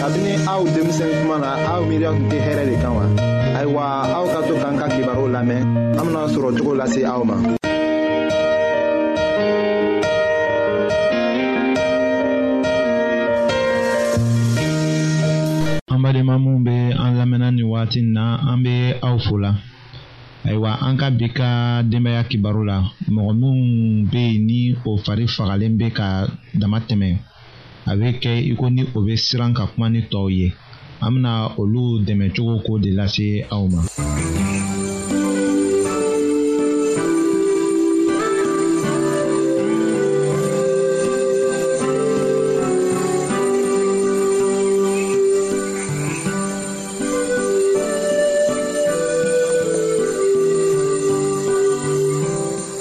kabini aw denmisɛn kuma na aw miiriya tun tɛ hɛrɛ de kan wa ayiwa aw ka to k'an ka kibaruw lamɛn an bena sɔrɔ cogo lase aw ma an badenma minw be an lamɛnna ni wagati n na an be aw fola ayiwa an ka bi ka denbaya kibaru la mɔgɔ minw be yen ni o fari fagalen be ka dama tɛmɛ a bɛ kɛ i ko ni o bɛ siran ka kuma ni tɔw ye an bɛna olu dɛmɛ cogo ko de lase aw ma.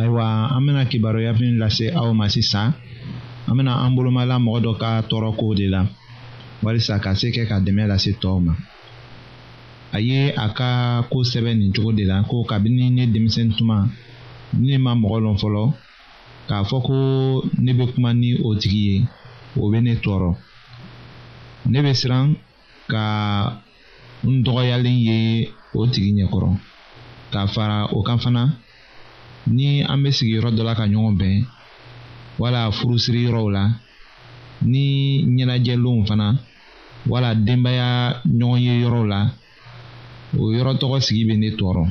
ayiwa an bɛna kibaruya min lase aw ma sisan an bɛna an bolomala mɔgɔ dɔ ka tɔɔrɔko de la walisa ka se kɛ ka dɛmɛ lase tɔw ma a ye a ka ko sɛbɛn nin cogo de la ko kabini ne denmisɛnnin tuma ne ma mɔgɔ lɔn fɔlɔ k'a fɔ ko ne bɛ kuma ni o tigi ye o bɛ ne tɔɔrɔ ne bɛ siran ka n dɔgɔyalen ye o tigi ɲɛkɔrɔ ka fara o kan fana ni an bɛ sigi yɔrɔ dɔ la ka ɲɔgɔn bɛn wala furusiri yɔrɔw la ni ɲɛnajɛlenw fana wala denbaya ɲɔgɔn ye yɔrɔw la o yɔrɔ tɔgɔ sigi bɛ ne tɔɔrɔ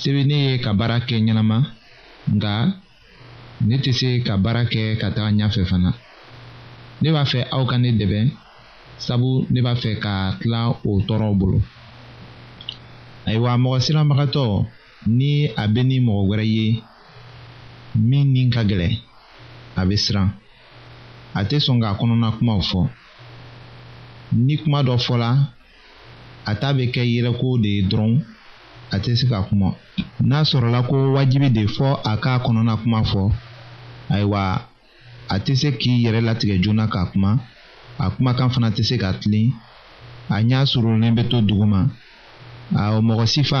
se bɛ ne ye ka baara kɛ ɲɛnama nka ne tɛ se ka baara kɛ ka taga ɲɛfɛ fana ne b'a fɛ aw ka ne dɛmɛ sabu ne b'a fɛ ka tila o tɔɔrɔw bolo ayiwa mɔgɔ siranbagatɔ ni a bɛ ni mɔgɔ wɛrɛ ye min ni ka gɛlɛn a bɛ siran a tɛ sɔn k'a kɔnɔna kumaw fɔ. ni kuma dɔ fɔla a ta bɛ kɛ yɛrɛko de ye dɔrɔn a tɛ se ka kuma n'a sɔrɔla ko wajibi de fɔ a k'a kɔnɔna kuma fɔ ayiwa a tɛ se k'i yɛrɛ latigɛ joona ka kuma a kumakan fana tɛ se ka tilen a ɲɛ surunnen bɛ to duguma a mɔgɔ sifa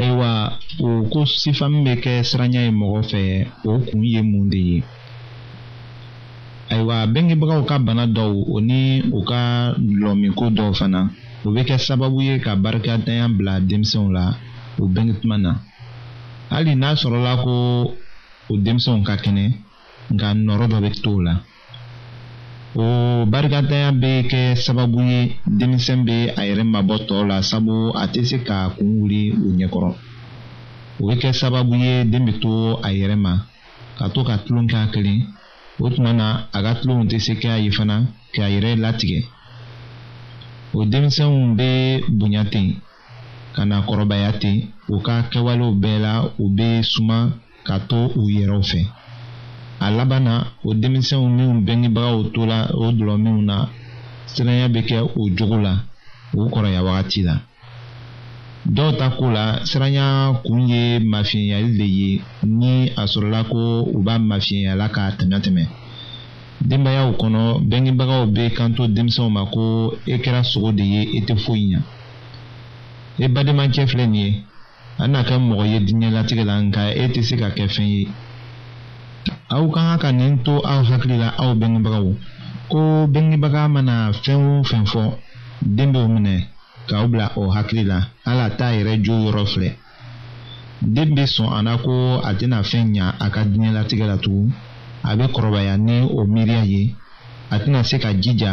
ayiwa o ko sifamu bɛ kɛ siranya ye mɔgɔ fɛ o kun ye mun de ye ayiwa bengebagaw ka bana dɔw o ni u ka dulɔminko dɔw fana o bɛ kɛ sababu ye ka barikadanya bila denmisɛnw la u bɛnketuma na hali n'a sɔrɔla ko o denmisɛnw ka kɛnɛ nka nɔrɔ dɔ bɛ t'o la o barikatanya bɛ kɛ sababu ye denmisɛn bɛ a yɛrɛ mabɔ tɔw la sabu a tɛ se ka kun wuli u ɲɛkɔrɔ o bɛ kɛ sababu ye den bɛ to a yɛrɛ ma ka to ka tulon k'a kelen o tuma na a ka tulonw tɛ se k'a ye fana k'a yɛrɛ latigɛ o denmisɛnw bɛ bonya ten ka na kɔrɔbaya ten u ka kɛwalew bɛɛ la u bɛ suma ka to u yɛrɛw fɛ a laban na o denmisɛnw minnu bɛngebagaw tola o dulɔminw na siranya bɛ kɛ o jogo la u kɔrɔya wagati la dɔw ta ko la siranya kun ye mafiyɛnyali de ye ni a sɔrɔla ko u b'a mafiyɛnyala k'a tɛmɛ tɛmɛ denbayaw kɔnɔ bɛngebagaw bɛ kanto denmisɛnw ma ko e kɛra sogo de ye e tɛ foyi ɲɛ e bademakɛ filɛ nin ye an na kɛ mɔgɔ ye diɲɛlatigɛ la nka e tɛ se ka kɛ fɛn ye aw ka kan ka nin to aw hakili la aw bɛngebagaw ko bɛngebaga mana fɛn o fɛn fɔ den dɔw minɛ k'aw bila o hakili la ala t'a yɛrɛ jo yɔrɔ filɛ den bɛ sɔn a la ko a tɛna fɛn ɲa a ka diɲɛlatigɛ la tugun a bɛ kɔrɔbaya ni o miiriya ye a tɛna se ka jija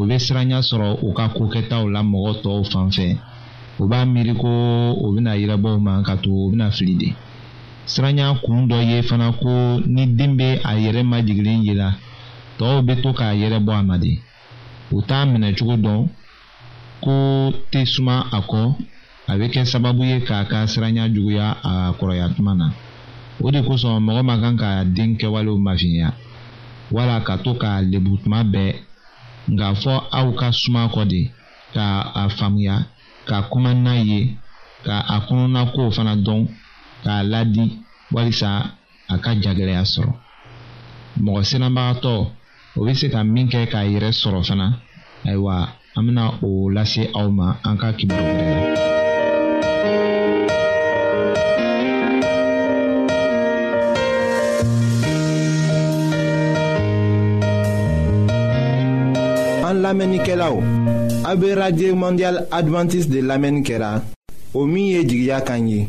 u bɛ siranya sɔrɔ u ka kokɛtaw la mɔgɔ tɔw fan fɛ u b'a miiri ko u bɛna yirabɔw man ka to u bɛna fili de siranya kun dɔ ye fana ko ni den bɛ a yɛrɛ majigilen ye la tɔw bɛ to k'a yɛrɛ bɔ a ma de u t'a minɛ cogo dɔn ko tɛ suma a kɔ a bɛ kɛ sababu ye k'a ka siranya juguya a kɔrɔya tuma na o de kosɔn mɔgɔ man kan k'a den kɛwalew mafiɲɛya wala ka to k'a lebu tuma bɛɛ nka fɔ aw ka suma kɔ de ka a faamuya ka kuma n'a ye ka a kɔnɔna kow fana dɔn k'a ladi walisa a ka jagɛlɛya sɔrɔ mɔgɔ siranbagatɔ o bɛ se ka min kɛ k'a yɛrɛ sɔrɔ fana ayiwa an bɛna o lase aw ma an ka kibaru wɛrɛ la. an lamɛnnikɛlaw a bɛ radio mondial adventiste de lamɛnni kɛra o min ye jigiya kan ye.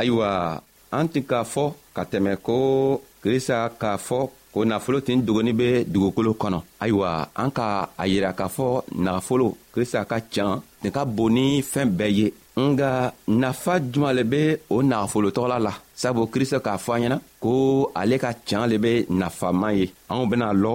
ayiwa an tun k'a fɔ ka tɛmɛ ko krista k'a fɔ ko nafolo tin dogoni bɛ dugukolo kɔnɔ ayiwa an ka a yira k'a fɔ nafolo krista ka can nin ka bon ni fɛn bɛɛ ye nga nafa juman le be o nagafolo tɔgɔla la sabu krista k'a fɔ an ɲɛna ko ale ka can le be nafaman ye anw bena lɔ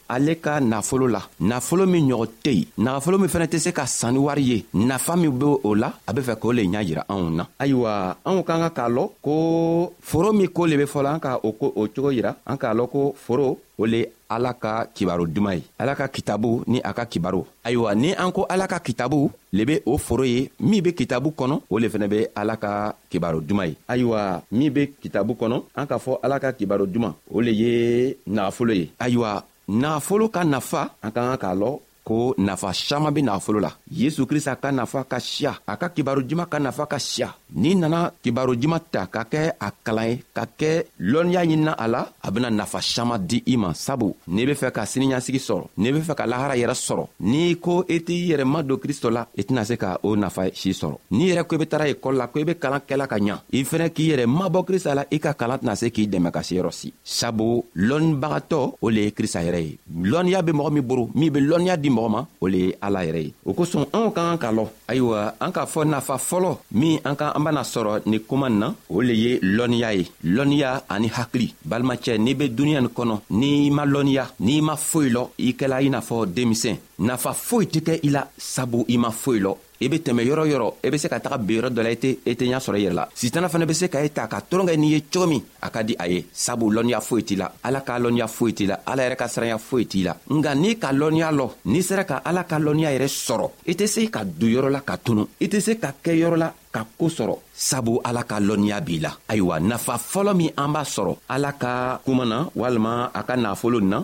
ale ka nafolo la nafolo min ɲɔgɔn tɛ yen nafolo min fana tɛ se ka sanni wari ye nafa min bɛ o la a bɛ fɛ k'o le ɲɛ jira anw na ayiwa anw ka kan k'a lɔn ko foro min ko le bɛ fɔlɔ an ka o ko o cogo yira an k'a lɔn ko foro o le ala ka kibaro duman ye ala ka kitabu ni a ka kibaro ayiwa ni an ko ala ka kitabu le be o foro ye min be kitabu kɔnɔ o le fɛnɛ be ala ka kibaro duman ye ayiwa min be kitabu kɔnɔ an k'a fɔ ala ka kibaro duman o le ye nagafolo ye ayiwa nagafolo ka nafa an ka kan k'a lɔ ko nafa saman be nagafolo la yesu krista ka nafa ka siya a ka kibaro juman ka nafa ka siya n'i nana kibaro juman ta ka kɛ a kalan ye ka kɛ lɔnniya ɲinina a la a bena nafa saman di i ma sabu n'i be fɛ ka siniɲasigi sɔrɔ n'i be fɛ ka lahara yɛrɛ sɔrɔ n'i ko i t'i yɛrɛ ma don kristo la i tɛna se ka o nafa si sɔrɔ n'i yɛrɛ ko i be tara ekɔli la ko i be kalan kɛla ka ɲa i fɛnɛ k'i yɛrɛ mabɔ krista la i ka kalan tɛna se k'i dɛmɛ ka se yɔrɔ si sabu lɔnnibagatɔ o le ye krista yɛrɛ ye lɔnniya be mɔgɔ min boro min be lɔnniya di mɔgɔ ma o le ye ala yɛrɛ ye o kosɔn anw ka kan ka lɔ ayiwa an k'a fɔ nafa fɔlɔ min an ka an bena sɔrɔ ni koman na o le ye lɔnniya ye lɔnniya ani hakili balimacɛ n'i be duniɲa nin kɔnɔ n'i ma lɔnniya n'i ma foyi lɔ i kɛla i n'a fɔ denmisɛn nafa foyi tɛ kɛ i la sabu i ma foyi lɔ i be tɛmɛ yɔrɔ yɔrɔ i be se ka taga be yɔrɔ dɔ la i tɛ ɲa sɔrɔ i yɛrɛ la sitana fana be se ka i ta ka tɔrɔn kɛ n'i ye cogo min a ka di a ye sabu lɔnniya foyi t'i la ala ka lɔnniya foyi t'i la ala yɛrɛ ka siranya foyi t'i la nka n'i ka lɔnniya lɔ n'i sera ka ala ka lɔnniya yɛrɛ sɔrɔ i tɛ se ka don yɔrɔ la ka tunu i tɛ se ka kɛ yɔrɔ la ka ko sɔrɔ sabu ala ka lɔnniya b'i la ayiwa nafa fɔlɔ min an b'a sɔrɔ ala ka kuma na walima a ka nafolo na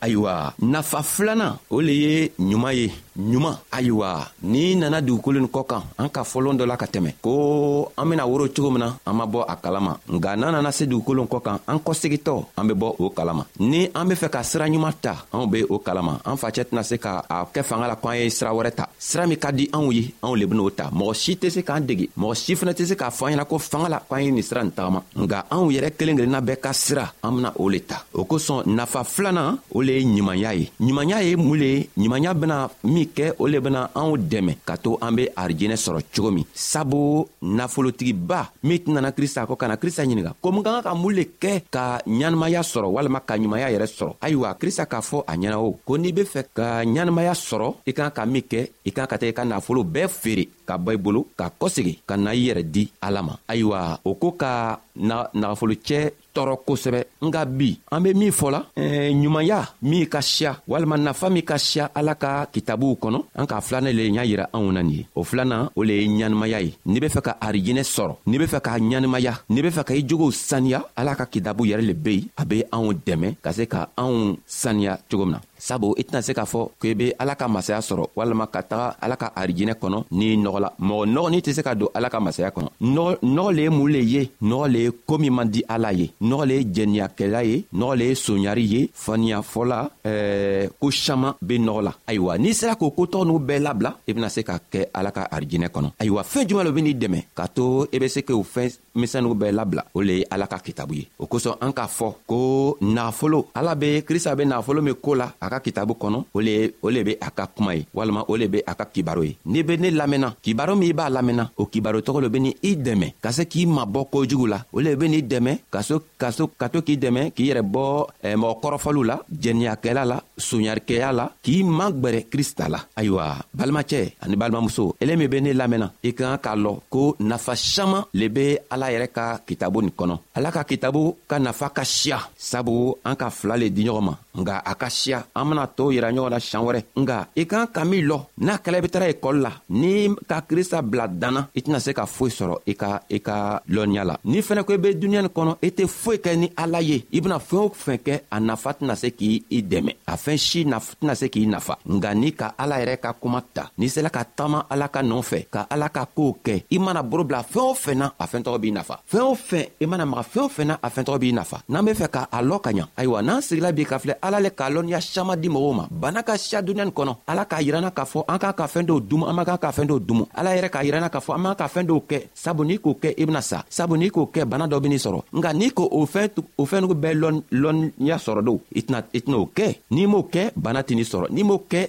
ayiwa nafa filanan o le ye ɲuman ye ɲuman ayiwa n'i nana dugukolo nin kɔ kan an ka fɔlɔn dɔ la ka tɛmɛ ko an bena woro cogo min na an ma bɔ a kalama nka n'an nana se dugukolo kɔ kan an kɔsegitɔ an be bɔ o kalama ni an be fɛ ka sira ɲuman ta anw be o kalama an facɛ tɛna se ka a kɛ fanga la ko an ye sira wɛrɛ ta sira min ka di anw ye anw le ben'o ta mɔgɔ si tɛ se k'an dege mɔgɔ si fana tɛ se k'a fɔ an ɲɛna ko fanga la k'an ye nin sira nin tagama nka anw yɛrɛ kelen kelenna bɛɛ ka sira an bena o le ta o kosɔn nafa filanan o le ye ɲumanya ye ɲumanya ye mun le ye ɲumanya bena min kɛ o le bena anw dɛmɛ ka to an be arijinɛ sɔrɔ cogo min sabu nafolotigiba min tɛnana krista kɔ ka na krista ɲininga ko mun ka kan ka mun le kɛ ka ɲɛnamaya sɔrɔ walima ka ɲumanya yɛrɛ sɔrɔ ayiwa krista k'a fɔ a ɲɛna o ko n'i be fɛ ka ɲɛnamaya sɔrɔ i kan ka min kɛ i kan ka taa i ka nafolo bɛɛ feere ka bɔ i bolo ka kɔsegi ka na i yɛrɛ di ala ma ayiwa o ko ka na nagafolocɛ tɔɔrɔ kosɛbɛ nka bi an be min fɔla eh, ɲumanya min ka siya walima nafa min ka siya ala ka kitabuw kɔnɔ an k'a filanan le y'a yira anw na nin ye o filanan o le ye ɲanimaya ye n'i be fɛ ka arijinɛ sɔrɔ n'i be fɛ k'a ɲanimaya n'i be fɛ ka i jogow saniya ala ka kitabu yɛrɛ le be yen a be anw dɛmɛ ka se ka anw saniya cogo min na sabu i tɛna se k'a fɔ ko i be ala ka masaya sɔrɔ walima ka taga ala ka arijinɛ kɔnɔ n'i nɔgɔ la mɔgɔ nɔgɔnin tɛ se ka don ala ka masaya kɔnɔ nɔgɔ le ye mun le ye nɔgɔ le ye koo min man di ala ye nɔgɔ le ye jɛniyakɛla ye nɔgɔ le ye soɲari ye faniyafɔla ɛɛ ko saman be nɔgɔ la ayiwa n'i sera k'o kotɔgɔ n'u bɛɛ labila i bena se ka kɛ ala ka arijinɛ kɔnɔ ayiwa fɛɛn juman lo ben'i dɛmɛ k'a to i be se k'o fɛn misɛnninw bɛɛ labila o le ye ala ka kitabu ye o kosɔn an k'a fɔ ko nafolo ala be krista be nafolo min ko la a ka kitabu kɔnɔ o le o le be a ka kuma ye walima o le be a ka kibaro ye n'i be ne lamɛnna kibaro min i b'a lamɛnna o kibaro tɔgɔ lo be ni i dɛmɛ ka se k'i mabɔ kojugu la o le be n'i dɛmɛ ka so ka so ka to k'i dɛmɛ k'i yɛrɛ bɔ eh, mɔgɔ kɔrɔfɔliw la jɛniyakɛla la soɲarikɛya la k'i magwɛrɛ krista la ayiwa balimacɛ ani balimamuso ele min be ne lamɛnna i ka kan k'a lɔn ko nafa saman le be ala yɛrɛ ka kitabu nin kɔnɔ ala ka kitabu ka nafa ka siya sabu an ka fila le di ɲɔgɔn ma nka a ka siya an bena to yira ɲɔgɔn na siɲan wɛrɛ nka i kan ka min lɔ n'a kɛla i be tara ekɔli la n'i ka krista bila danna i tɛna se ka foyi sɔrɔ i ka i ka lɔnniya la n'i fɛnɛ ko i be duniɲa nin kɔnɔ i tɛ foyi kɛ ni ala ye i bena fɛɛn o fɛn kɛ a nafa tɛna se k'i i dɛmɛ a fɛn si tɛna se k'i nafa nka n'i ka ala yɛrɛ ka kuma ta n'i sela ka taama ala ka nɔɔ fɛ ka ala ka koow kɛ i mana boro bila fɛɛn o fɛn na a fɛɛn tɔgɔ b'i nafa fɛn o fɛn i mana maga fɛn o fɛn na a fɛntɔgɔ b'i nafa n'an be fɛ ka a lɔ ka ɲa ayiwa n'an sigila bi ka filɛ ala le k'a lɔnniya siaman di mɔgɔw ma bana ka siya duniɲa nin kɔnɔ ala k'a yiranna k'a fɔ an k'a ka fɛɛn dɔw dumu an man kan ka fɛɛn dɔw dumu ala yɛrɛ k'a yiranna k'a fɔ an b'an ka fɛɛn dɔw kɛ sabu n'i k'o kɛ i bena sa sabu n'i k'o kɛ bana dɔ ben'i sɔrɔ nka n'i ko o fɛn o fɛnnugu bɛɛ lɔnniya sɔrɔ do i tɛna'o kɛ n'i m'o kɛ bana tɛn'i sɔrɔ n'i m'o kɛ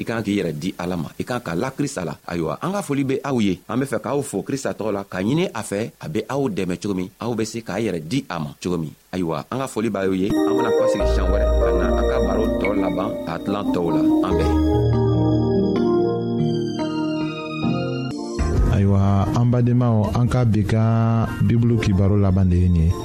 i kan k'i yɛrɛ di ala ma i kan ka la krista la ayiwa an ka foli be aw ye an be fɛ k'aw fo krista tɔgɔ la ka ɲini a fɛ a be aw dɛmɛ cogo min aw be se k'a yɛrɛ di a ma cogo min ayiwa an ka foli b'a y'o ye an bena kɔsegi siɲan wɛrɛ ka na a ka baro tɔɔ laban k'a tilan tɔw la an bɛɛ ayiwa an badenmaw an ka bi ka bibulu kibaro laban de ye nin ye